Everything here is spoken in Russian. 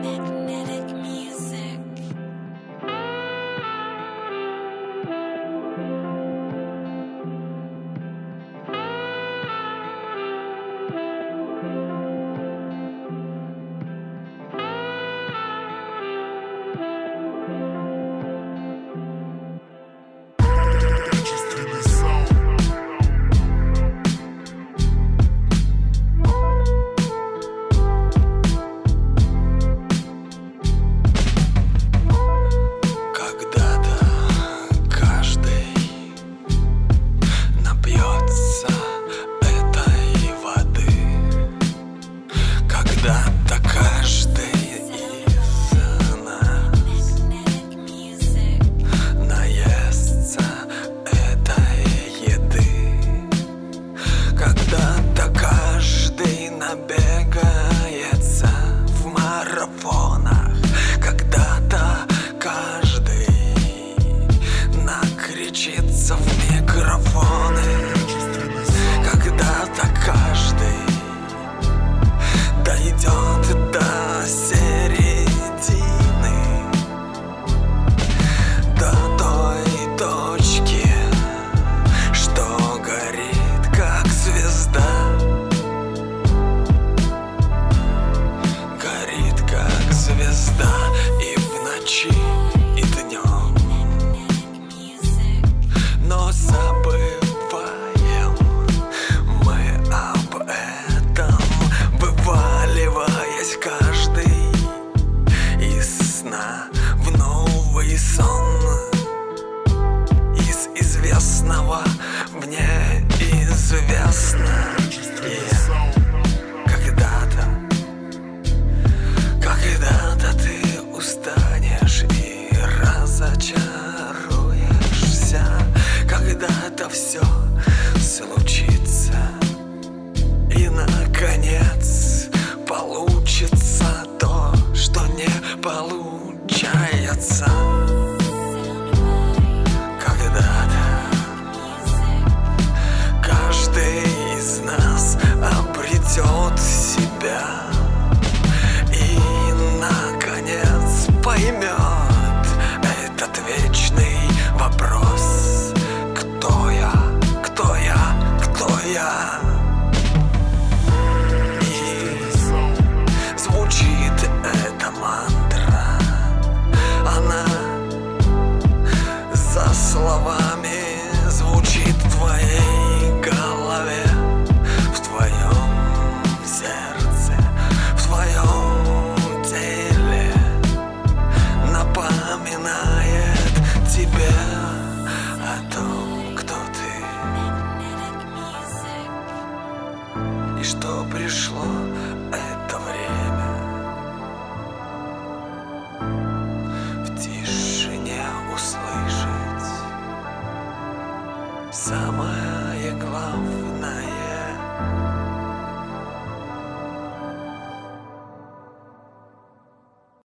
magnetic опасного мне известно. И когда-то, когда-то ты устанешь и разочаруешься. Когда-то все случится И наконец получится то, что не получается. моя И звучит эта мантра. Она за словами звучит твоей Что пришло.